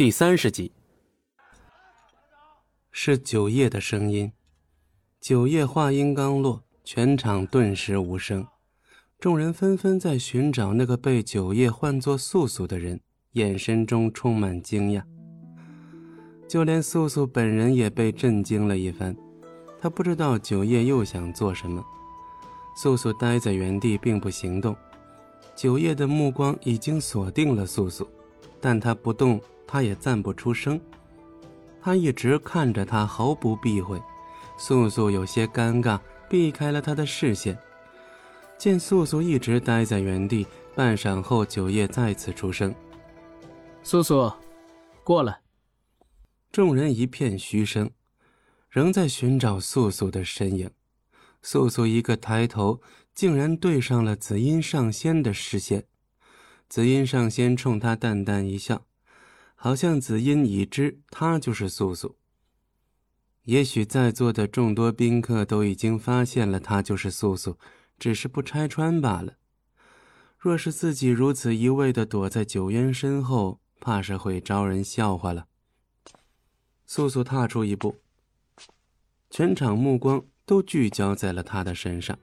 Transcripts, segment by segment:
第三十集，是九叶的声音。九叶话音刚落，全场顿时无声，众人纷纷在寻找那个被九叶唤作素素的人，眼神中充满惊讶。就连素素本人也被震惊了一番，他不知道九叶又想做什么。素素呆在原地，并不行动。九叶的目光已经锁定了素素，但他不动。他也赞不出声，他一直看着他，毫不避讳。素素有些尴尬，避开了他的视线。见素素一直待在原地，半晌后，九叶再次出声：“素素，过来。”众人一片嘘声，仍在寻找素素的身影。素素一个抬头，竟然对上了紫音上仙的视线。紫音上仙冲他淡淡一笑。好像紫音已知她就是素素。也许在座的众多宾客都已经发现了她就是素素，只是不拆穿罢了。若是自己如此一味的躲在九渊身后，怕是会招人笑话了。素素踏出一步，全场目光都聚焦在了他的身上。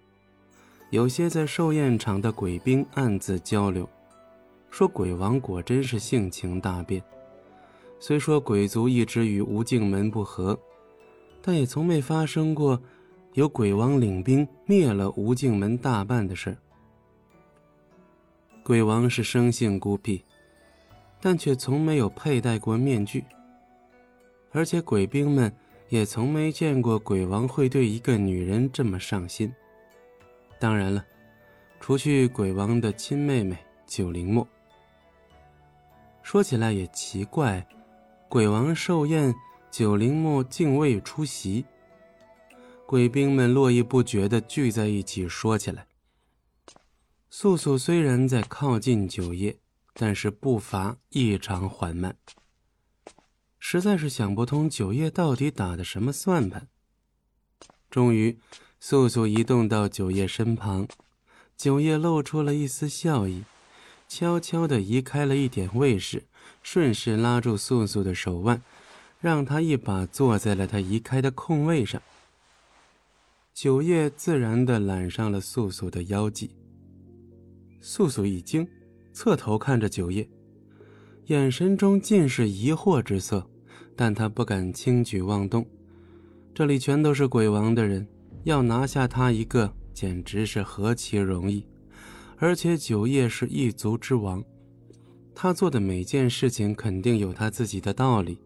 有些在寿宴场的鬼兵暗自交流，说鬼王果真是性情大变。虽说鬼族一直与无尽门不和，但也从没发生过有鬼王领兵灭了无尽门大半的事。鬼王是生性孤僻，但却从没有佩戴过面具，而且鬼兵们也从没见过鬼王会对一个女人这么上心。当然了，除去鬼王的亲妹妹九灵墨。说起来也奇怪。鬼王寿宴，九灵木竟未出席。鬼兵们络绎不绝地聚在一起说起来。素素虽然在靠近九叶，但是步伐异常缓慢，实在是想不通九叶到底打的什么算盘。终于，素素移动到九叶身旁，九叶露出了一丝笑意，悄悄地移开了一点位势。顺势拉住素素的手腕，让她一把坐在了他移开的空位上。九叶自然地揽上了素素的腰际。素素一惊，侧头看着九叶，眼神中尽是疑惑之色，但他不敢轻举妄动。这里全都是鬼王的人，要拿下他一个，简直是何其容易！而且九叶是一族之王。他做的每件事情肯定有他自己的道理。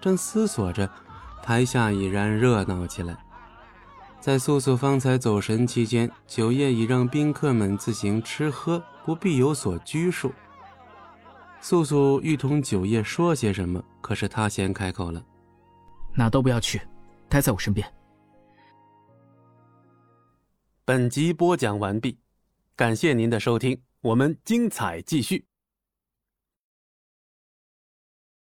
正思索着，台下已然热闹起来。在素素方才走神期间，九叶已让宾客们自行吃喝，不必有所拘束。素素欲同九叶说些什么，可是他先开口了：“哪都不要去，待在我身边。”本集播讲完毕，感谢您的收听，我们精彩继续。